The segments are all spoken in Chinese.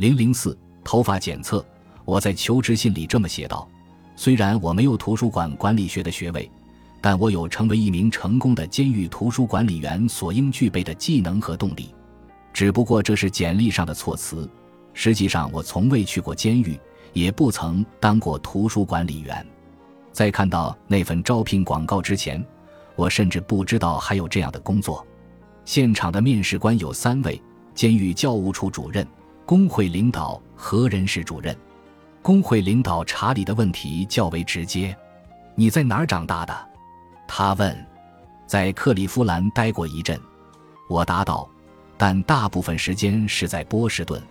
零零四头发检测，我在求职信里这么写道：虽然我没有图书馆管理学的学位，但我有成为一名成功的监狱图书管理员所应具备的技能和动力。只不过这是简历上的措辞，实际上我从未去过监狱，也不曾当过图书管理员。在看到那份招聘广告之前，我甚至不知道还有这样的工作。现场的面试官有三位：监狱教务处主任、工会领导和人事主任。工会领导查理的问题较为直接：“你在哪儿长大的？”他问。“在克利夫兰待过一阵。”我答道。但大部分时间是在波士顿。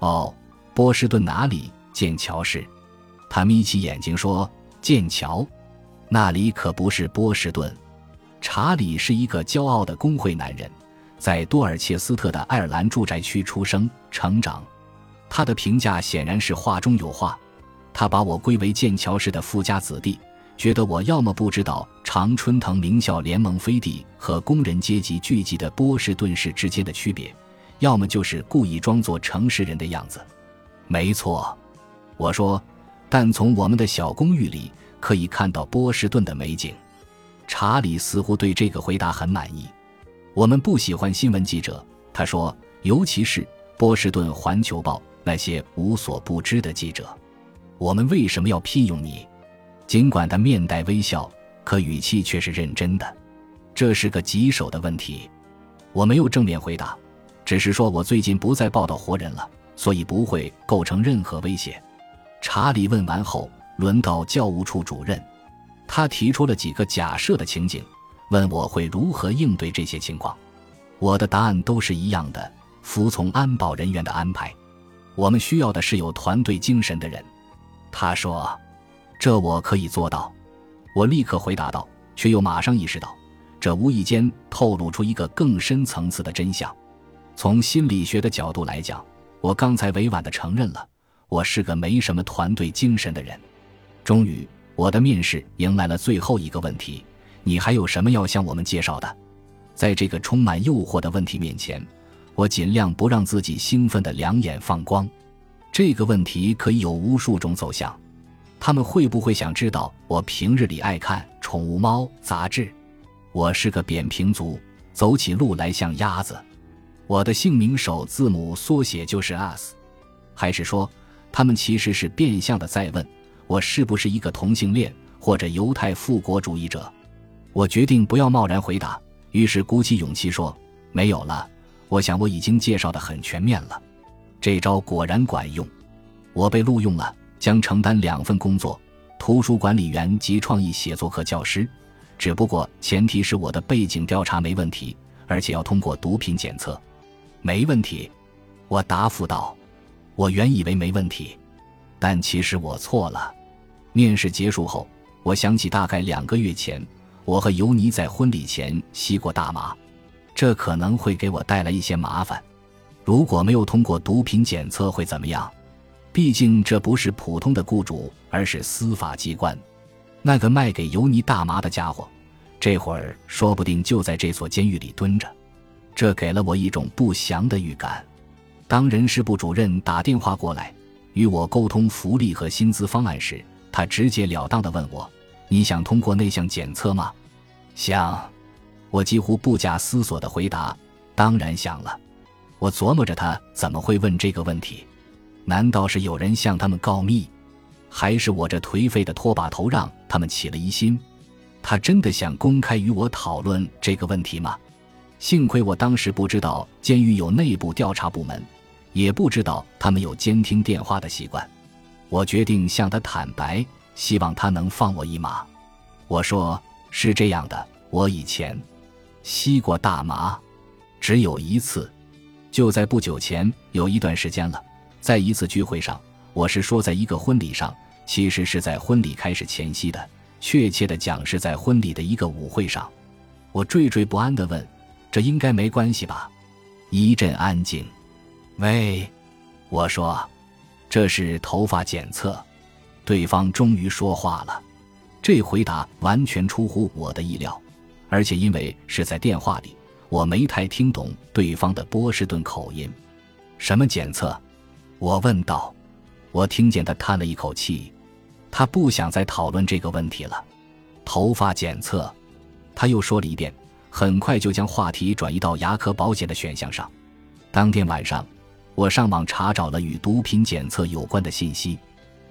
哦，波士顿哪里？剑桥市。他眯起眼睛说：“剑桥，那里可不是波士顿。”查理是一个骄傲的工会男人，在多尔切斯特的爱尔兰住宅区出生成长。他的评价显然是话中有话。他把我归为剑桥市的富家子弟。觉得我要么不知道常春藤名校联盟飞地和工人阶级聚集的波士顿市之间的区别，要么就是故意装作城市人的样子。没错，我说，但从我们的小公寓里可以看到波士顿的美景。查理似乎对这个回答很满意。我们不喜欢新闻记者，他说，尤其是波士顿环球报那些无所不知的记者。我们为什么要聘用你？尽管他面带微笑，可语气却是认真的。这是个棘手的问题。我没有正面回答，只是说我最近不再报道活人了，所以不会构成任何威胁。查理问完后，轮到教务处主任，他提出了几个假设的情景，问我会如何应对这些情况。我的答案都是一样的：服从安保人员的安排。我们需要的是有团队精神的人。他说。这我可以做到，我立刻回答道，却又马上意识到，这无意间透露出一个更深层次的真相。从心理学的角度来讲，我刚才委婉地承认了，我是个没什么团队精神的人。终于，我的面试迎来了最后一个问题：你还有什么要向我们介绍的？在这个充满诱惑的问题面前，我尽量不让自己兴奋的两眼放光。这个问题可以有无数种走向。他们会不会想知道我平日里爱看《宠物猫》杂志？我是个扁平足，走起路来像鸭子。我的姓名首字母缩写就是 S 还是说，他们其实是变相的在问我是不是一个同性恋或者犹太复国主义者？我决定不要贸然回答，于是鼓起勇气说：“没有了。我想我已经介绍的很全面了。”这招果然管用，我被录用了。将承担两份工作：图书管理员及创意写作课教师。只不过前提是我的背景调查没问题，而且要通过毒品检测。没问题，我答复道。我原以为没问题，但其实我错了。面试结束后，我想起大概两个月前，我和尤尼在婚礼前吸过大麻，这可能会给我带来一些麻烦。如果没有通过毒品检测，会怎么样？毕竟这不是普通的雇主，而是司法机关。那个卖给尤尼大麻的家伙，这会儿说不定就在这所监狱里蹲着。这给了我一种不祥的预感。当人事部主任打电话过来与我沟通福利和薪资方案时，他直截了当地问我：“你想通过那项检测吗？”想。我几乎不假思索地回答：“当然想了。”我琢磨着他怎么会问这个问题。难道是有人向他们告密，还是我这颓废的拖把头让他们起了疑心？他真的想公开与我讨论这个问题吗？幸亏我当时不知道监狱有内部调查部门，也不知道他们有监听电话的习惯。我决定向他坦白，希望他能放我一马。我说：“是这样的，我以前吸过大麻，只有一次，就在不久前，有一段时间了。”在一次聚会上，我是说在一个婚礼上，其实是在婚礼开始前夕的，确切的讲是在婚礼的一个舞会上。我惴惴不安地问：“这应该没关系吧？”一阵安静。喂，我说：“这是头发检测。”对方终于说话了。这回答完全出乎我的意料，而且因为是在电话里，我没太听懂对方的波士顿口音。什么检测？我问道。我听见他叹了一口气，他不想再讨论这个问题了。头发检测，他又说了一遍，很快就将话题转移到牙科保险的选项上。当天晚上，我上网查找了与毒品检测有关的信息，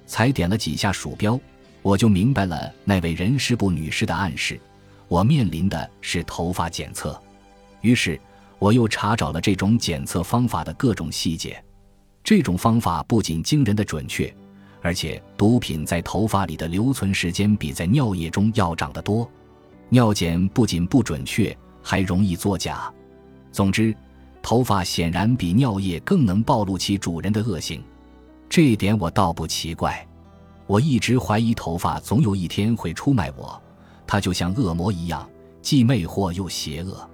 才点了几下鼠标，我就明白了那位人事部女士的暗示：我面临的是头发检测。于是，我又查找了这种检测方法的各种细节。这种方法不仅惊人的准确，而且毒品在头发里的留存时间比在尿液中要长得多。尿检不仅不准确，还容易作假。总之，头发显然比尿液更能暴露其主人的恶行。这一点我倒不奇怪。我一直怀疑头发总有一天会出卖我，它就像恶魔一样，既魅惑又邪恶。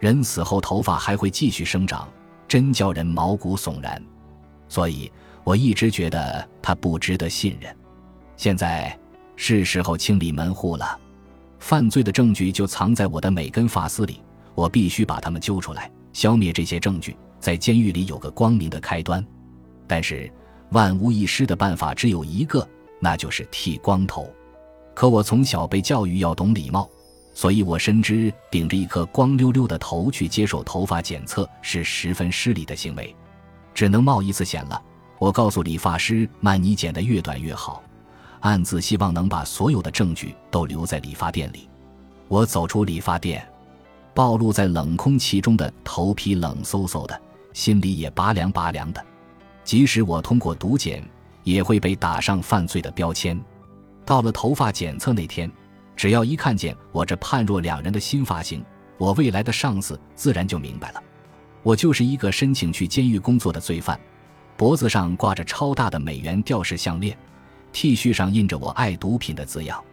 人死后头发还会继续生长，真叫人毛骨悚然。所以，我一直觉得他不值得信任。现在是时候清理门户了，犯罪的证据就藏在我的每根发丝里，我必须把他们揪出来，消灭这些证据，在监狱里有个光明的开端。但是，万无一失的办法只有一个，那就是剃光头。可我从小被教育要懂礼貌，所以我深知顶着一颗光溜溜的头去接受头发检测是十分失礼的行为。只能冒一次险了。我告诉理发师曼尼，剪得越短越好，暗自希望能把所有的证据都留在理发店里。我走出理发店，暴露在冷空气中的头皮冷飕飕的，心里也拔凉拔凉的。即使我通过毒检，也会被打上犯罪的标签。到了头发检测那天，只要一看见我这判若两人的新发型，我未来的上司自然就明白了。我就是一个申请去监狱工作的罪犯，脖子上挂着超大的美元吊饰项链，T 恤上印着“我爱毒品”的字样。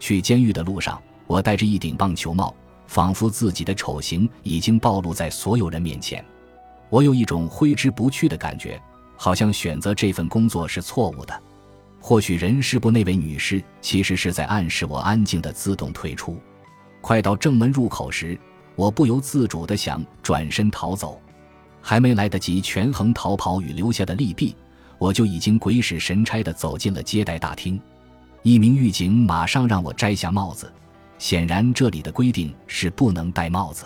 去监狱的路上，我戴着一顶棒球帽，仿佛自己的丑行已经暴露在所有人面前。我有一种挥之不去的感觉，好像选择这份工作是错误的。或许人事部那位女士其实是在暗示我安静的自动退出。快到正门入口时。我不由自主地想转身逃走，还没来得及权衡逃跑与留下的利弊，我就已经鬼使神差地走进了接待大厅。一名狱警马上让我摘下帽子，显然这里的规定是不能戴帽子。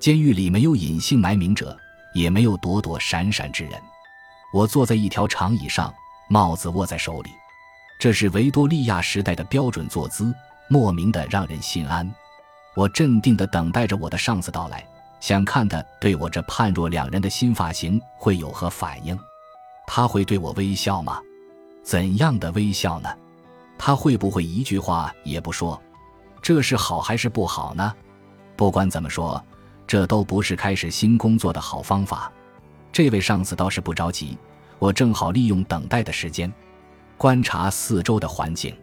监狱里没有隐姓埋名者，也没有躲躲闪闪之人。我坐在一条长椅上，帽子握在手里，这是维多利亚时代的标准坐姿，莫名的让人心安。我镇定地等待着我的上司到来，想看他对我这判若两人的新发型会有何反应。他会对我微笑吗？怎样的微笑呢？他会不会一句话也不说？这是好还是不好呢？不管怎么说，这都不是开始新工作的好方法。这位上司倒是不着急，我正好利用等待的时间，观察四周的环境。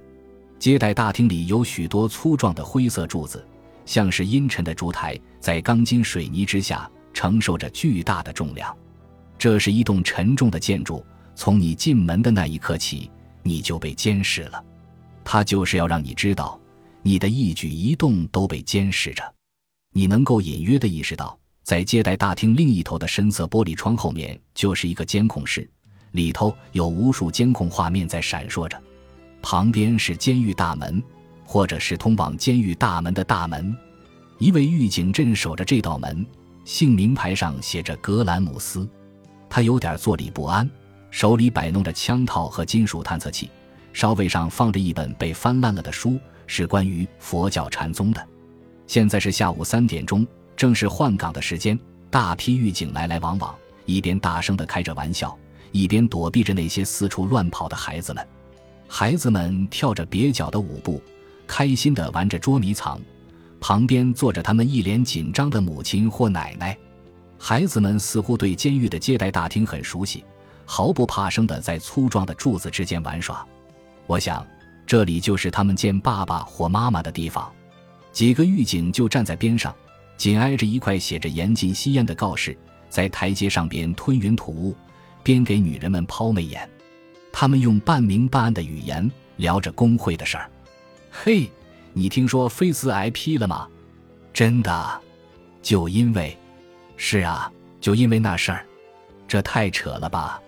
接待大厅里有许多粗壮的灰色柱子。像是阴沉的烛台，在钢筋水泥之下承受着巨大的重量。这是一栋沉重的建筑，从你进门的那一刻起，你就被监视了。它就是要让你知道，你的一举一动都被监视着。你能够隐约地意识到，在接待大厅另一头的深色玻璃窗后面，就是一个监控室，里头有无数监控画面在闪烁着。旁边是监狱大门。或者是通往监狱大门的大门，一位狱警镇守着这道门，姓名牌上写着格兰姆斯。他有点坐立不安，手里摆弄着枪套和金属探测器，稍位上放着一本被翻烂了的书，是关于佛教禅宗的。现在是下午三点钟，正是换岗的时间，大批狱警来来往往，一边大声的开着玩笑，一边躲避着那些四处乱跑的孩子们。孩子们跳着蹩脚的舞步。开心的玩着捉迷藏，旁边坐着他们一脸紧张的母亲或奶奶。孩子们似乎对监狱的接待大厅很熟悉，毫不怕生的在粗壮的柱子之间玩耍。我想，这里就是他们见爸爸或妈妈的地方。几个狱警就站在边上，紧挨着一块写着“严禁吸烟”的告示，在台阶上边吞云吐雾，边给女人们抛媚眼。他们用半明半暗的语言聊着工会的事儿。嘿，你听说菲斯挨批了吗？真的，就因为，是啊，就因为那事儿，这太扯了吧？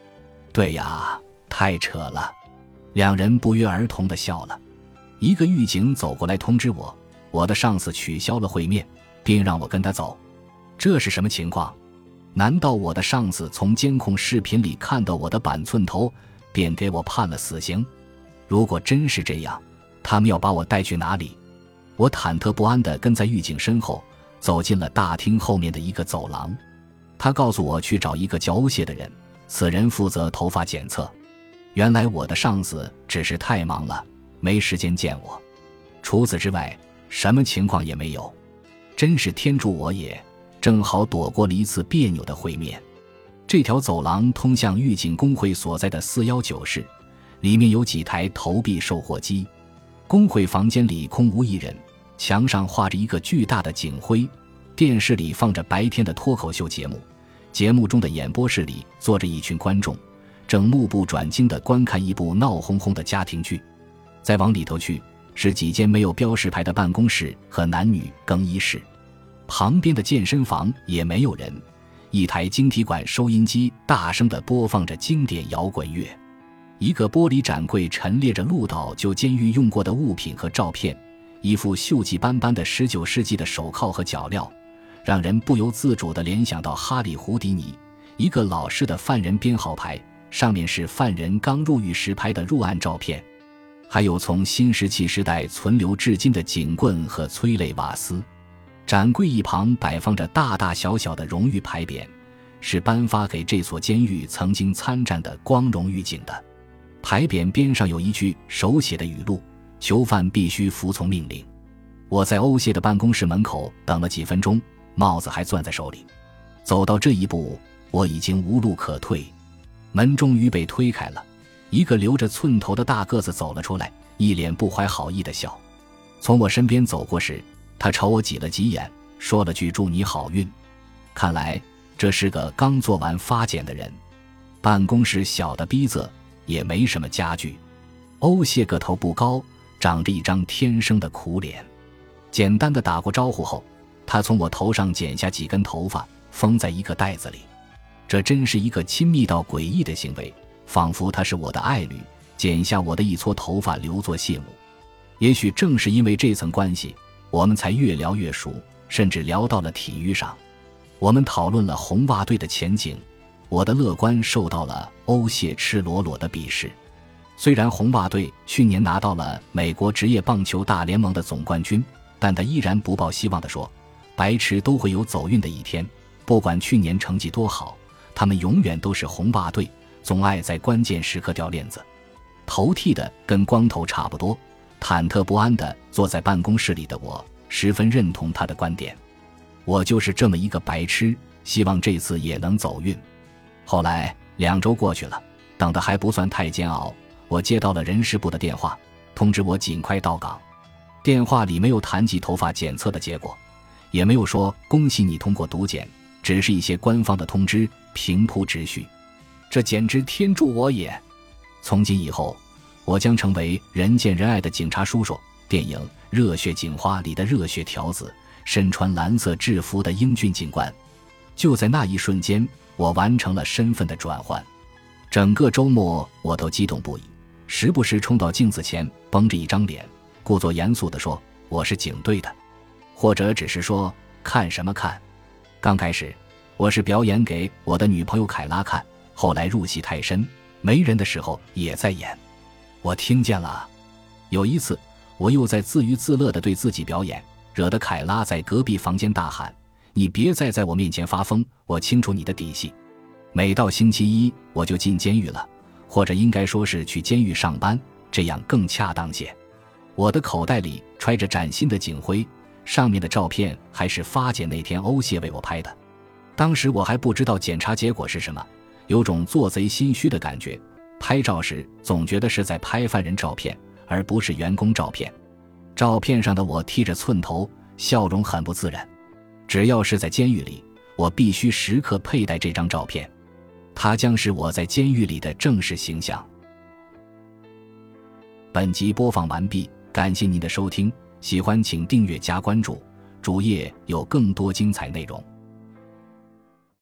对呀，太扯了。两人不约而同的笑了。一个狱警走过来通知我，我的上司取消了会面，并让我跟他走。这是什么情况？难道我的上司从监控视频里看到我的板寸头，便给我判了死刑？如果真是这样，他们要把我带去哪里？我忐忑不安地跟在狱警身后，走进了大厅后面的一个走廊。他告诉我去找一个叫欧谢的人，此人负责头发检测。原来我的上司只是太忙了，没时间见我。除此之外，什么情况也没有。真是天助我也，正好躲过了一次别扭的会面。这条走廊通向狱警工会所在的四幺九室，里面有几台投币售货机。工会房间里空无一人。墙上画着一个巨大的警徽，电视里放着白天的脱口秀节目，节目中的演播室里坐着一群观众，正目不转睛地观看一部闹哄哄的家庭剧。再往里头去，是几间没有标识牌的办公室和男女更衣室，旁边的健身房也没有人。一台晶体管收音机大声地播放着经典摇滚乐，一个玻璃展柜陈列着鹿岛旧监狱用过的物品和照片。一副锈迹斑斑的十九世纪的手铐和脚镣，让人不由自主地联想到哈里·胡迪尼。一个老式的犯人编号牌，上面是犯人刚入狱时拍的入案照片。还有从新石器时代存留至今的警棍和催泪瓦斯。展柜一旁摆放着大大小小的荣誉牌匾，是颁发给这所监狱曾经参战的光荣狱警的。牌匾边上有一句手写的语录。囚犯必须服从命令。我在欧谢的办公室门口等了几分钟，帽子还攥在手里。走到这一步，我已经无路可退。门终于被推开了，一个留着寸头的大个子走了出来，一脸不怀好意的笑。从我身边走过时，他朝我挤了挤眼，说了句“祝你好运”。看来这是个刚做完发检的人。办公室小的逼仄，也没什么家具。欧谢个头不高。长着一张天生的苦脸，简单的打过招呼后，他从我头上剪下几根头发，封在一个袋子里。这真是一个亲密到诡异的行为，仿佛他是我的爱侣，剪下我的一撮头发留作谢幕。也许正是因为这层关系，我们才越聊越熟，甚至聊到了体育上。我们讨论了红袜队的前景，我的乐观受到了欧谢赤裸裸的鄙视。虽然红袜队去年拿到了美国职业棒球大联盟的总冠军，但他依然不抱希望地说：“白痴都会有走运的一天，不管去年成绩多好，他们永远都是红袜队，总爱在关键时刻掉链子。”头剃的跟光头差不多，忐忑不安地坐在办公室里的我，十分认同他的观点。我就是这么一个白痴，希望这次也能走运。后来两周过去了，等的还不算太煎熬。我接到了人事部的电话，通知我尽快到岗。电话里没有谈及头发检测的结果，也没有说恭喜你通过毒检，只是一些官方的通知，平铺直叙。这简直天助我也！从今以后，我将成为人见人爱的警察叔叔，电影《热血警花》里的热血条子，身穿蓝色制服的英俊警官。就在那一瞬间，我完成了身份的转换。整个周末，我都激动不已。时不时冲到镜子前，绷着一张脸，故作严肃地说：“我是警队的。”或者只是说：“看什么看？”刚开始，我是表演给我的女朋友凯拉看。后来入戏太深，没人的时候也在演。我听见了。有一次，我又在自娱自乐地对自己表演，惹得凯拉在隔壁房间大喊：“你别再在我面前发疯！我清楚你的底细。”每到星期一，我就进监狱了。或者应该说是去监狱上班，这样更恰当些。我的口袋里揣着崭新的警徽，上面的照片还是发检那天欧谢为我拍的。当时我还不知道检查结果是什么，有种做贼心虚的感觉。拍照时总觉得是在拍犯人照片，而不是员工照片。照片上的我剃着寸头，笑容很不自然。只要是在监狱里，我必须时刻佩戴这张照片。他将是我在监狱里的正式形象。本集播放完毕，感谢您的收听，喜欢请订阅加关注，主页有更多精彩内容。